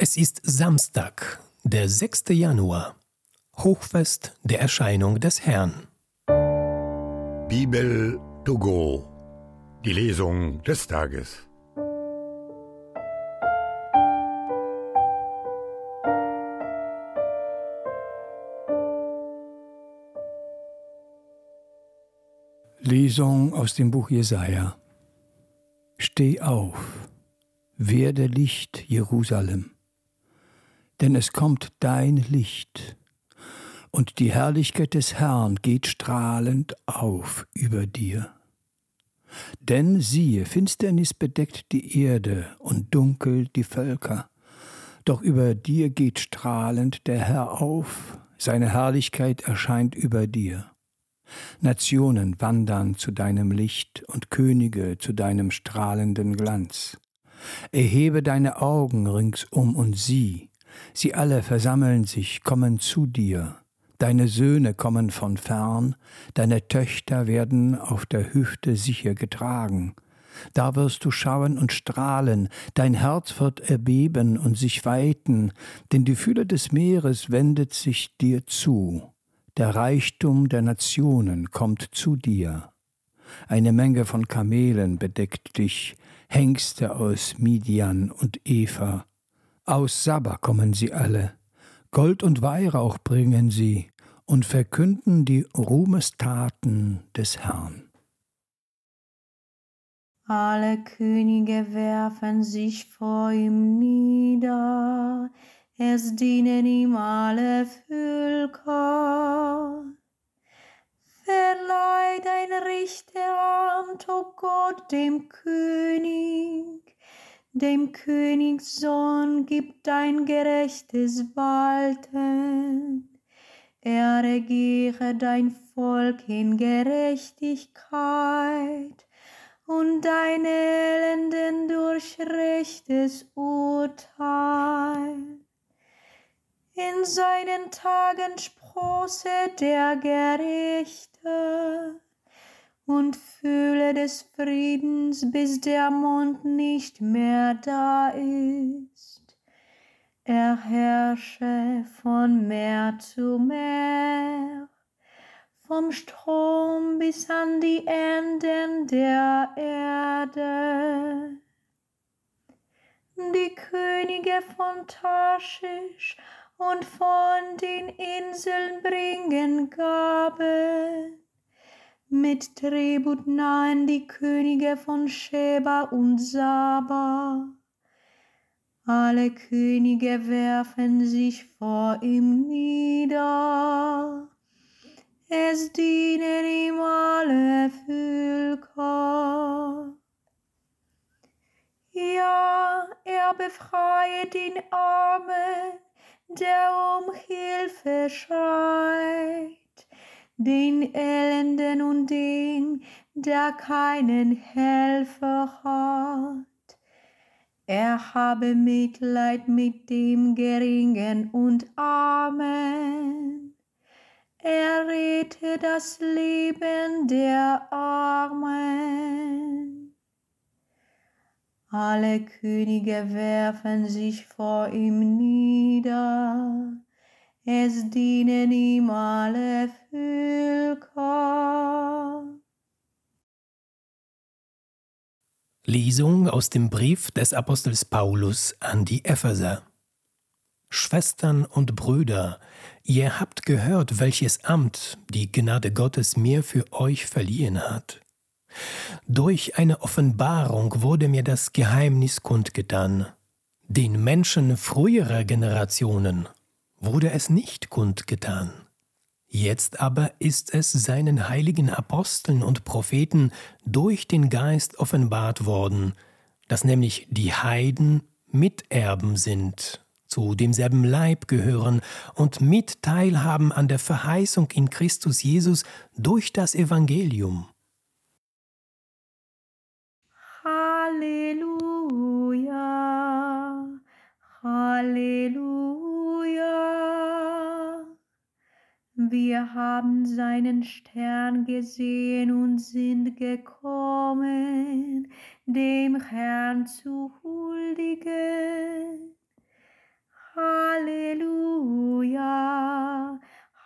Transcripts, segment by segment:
Es ist Samstag, der 6. Januar, Hochfest der Erscheinung des Herrn. Bibel to go, die Lesung des Tages. Lesung aus dem Buch Jesaja. Steh auf, werde Licht, Jerusalem, denn es kommt dein Licht, und die Herrlichkeit des Herrn geht strahlend auf über dir. Denn siehe, Finsternis bedeckt die Erde und dunkel die Völker, doch über dir geht strahlend der Herr auf, seine Herrlichkeit erscheint über dir. Nationen wandern zu deinem Licht und Könige zu deinem strahlenden Glanz. Erhebe deine Augen ringsum und sieh, sie alle versammeln sich, kommen zu dir. Deine Söhne kommen von fern, deine Töchter werden auf der Hüfte sicher getragen. Da wirst du schauen und strahlen, dein Herz wird erbeben und sich weiten, denn die Fülle des Meeres wendet sich dir zu. Der Reichtum der Nationen kommt zu dir. Eine Menge von Kamelen bedeckt dich, Hengste aus Midian und Eva. Aus Saba kommen sie alle. Gold und Weihrauch bringen sie und verkünden die Ruhmestaten des Herrn. Alle Könige werfen sich vor ihm nieder, es dienen ihm alle Völker. Verleih dein Richteramt, o oh Gott, dem König, dem Königssohn gib dein gerechtes Walten. Er regiere dein Volk in Gerechtigkeit und deine Elenden durch rechtes Urteil. In seinen Tagen sprosse der Gerechte und Fühle des Friedens, bis der Mond nicht mehr da ist. Er herrsche von Meer zu Meer, vom Strom bis an die Enden der Erde. Die Könige von Tarschisch und von den Inseln bringen Gaben. Mit Tribut nahen die Könige von Sheba und Saba. Alle Könige werfen sich vor ihm nieder. Es dienen ihm alle Völker. Ja, er befreie den Armen der um Hilfe schreit, den Elenden und den, der keinen Helfer hat. Er habe Mitleid mit dem Geringen und Armen. Er rette das Leben der Armen. Alle Könige werfen sich vor ihm nieder, es dienen ihm alle Völker. Lesung aus dem Brief des Apostels Paulus an die Epheser. Schwestern und Brüder, ihr habt gehört, welches Amt die Gnade Gottes mir für euch verliehen hat. Durch eine Offenbarung wurde mir das Geheimnis kundgetan. Den Menschen früherer Generationen wurde es nicht kundgetan. Jetzt aber ist es seinen heiligen Aposteln und Propheten durch den Geist offenbart worden, dass nämlich die Heiden Miterben sind, zu demselben Leib gehören und Mitteilhaben an der Verheißung in Christus Jesus durch das Evangelium Halleluja. Wir haben seinen Stern gesehen und sind gekommen, dem Herrn zu huldigen. Halleluja,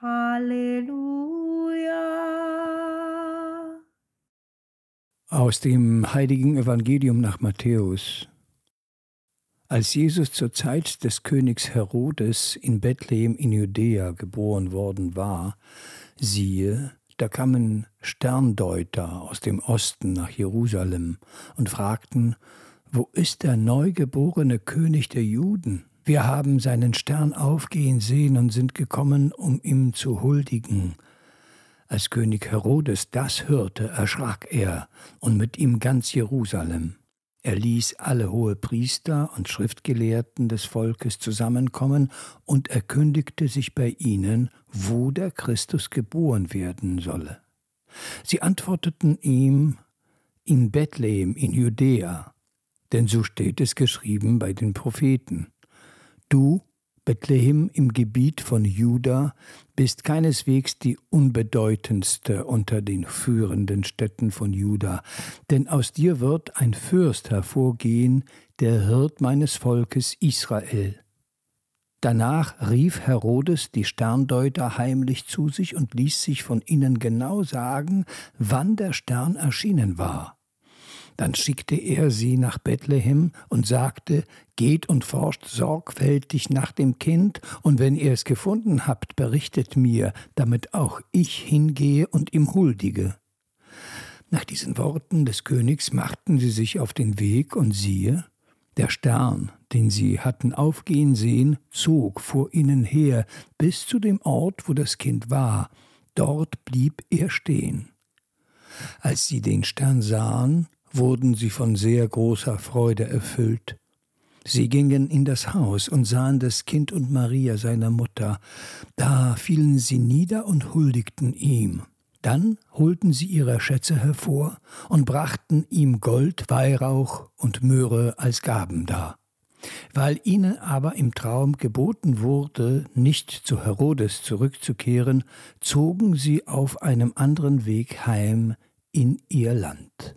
Halleluja. Aus dem heiligen Evangelium nach Matthäus. Als Jesus zur Zeit des Königs Herodes in Bethlehem in Judäa geboren worden war, siehe, da kamen Sterndeuter aus dem Osten nach Jerusalem und fragten, wo ist der neugeborene König der Juden? Wir haben seinen Stern aufgehen sehen und sind gekommen, um ihm zu huldigen. Als König Herodes das hörte, erschrak er und mit ihm ganz Jerusalem. Er ließ alle hohe Priester und Schriftgelehrten des Volkes zusammenkommen und erkündigte sich bei ihnen, wo der Christus geboren werden solle. Sie antworteten ihm in Bethlehem in Judäa, denn so steht es geschrieben bei den Propheten. Du Bethlehem im Gebiet von Juda bist keineswegs die unbedeutendste unter den führenden Städten von Juda, denn aus dir wird ein Fürst hervorgehen, der Hirt meines Volkes Israel. Danach rief Herodes die Sterndeuter heimlich zu sich und ließ sich von ihnen genau sagen, wann der Stern erschienen war. Dann schickte er sie nach Bethlehem und sagte, Geht und forscht sorgfältig nach dem Kind, und wenn ihr es gefunden habt, berichtet mir, damit auch ich hingehe und ihm huldige. Nach diesen Worten des Königs machten sie sich auf den Weg, und siehe, der Stern, den sie hatten aufgehen sehen, zog vor ihnen her bis zu dem Ort, wo das Kind war. Dort blieb er stehen. Als sie den Stern sahen, wurden sie von sehr großer Freude erfüllt. Sie gingen in das Haus und sahen das Kind und Maria seiner Mutter. Da fielen sie nieder und huldigten ihm. Dann holten sie ihre Schätze hervor und brachten ihm Gold, Weihrauch und Möhre als Gaben dar. Weil ihnen aber im Traum geboten wurde, nicht zu Herodes zurückzukehren, zogen sie auf einem anderen Weg heim in ihr Land.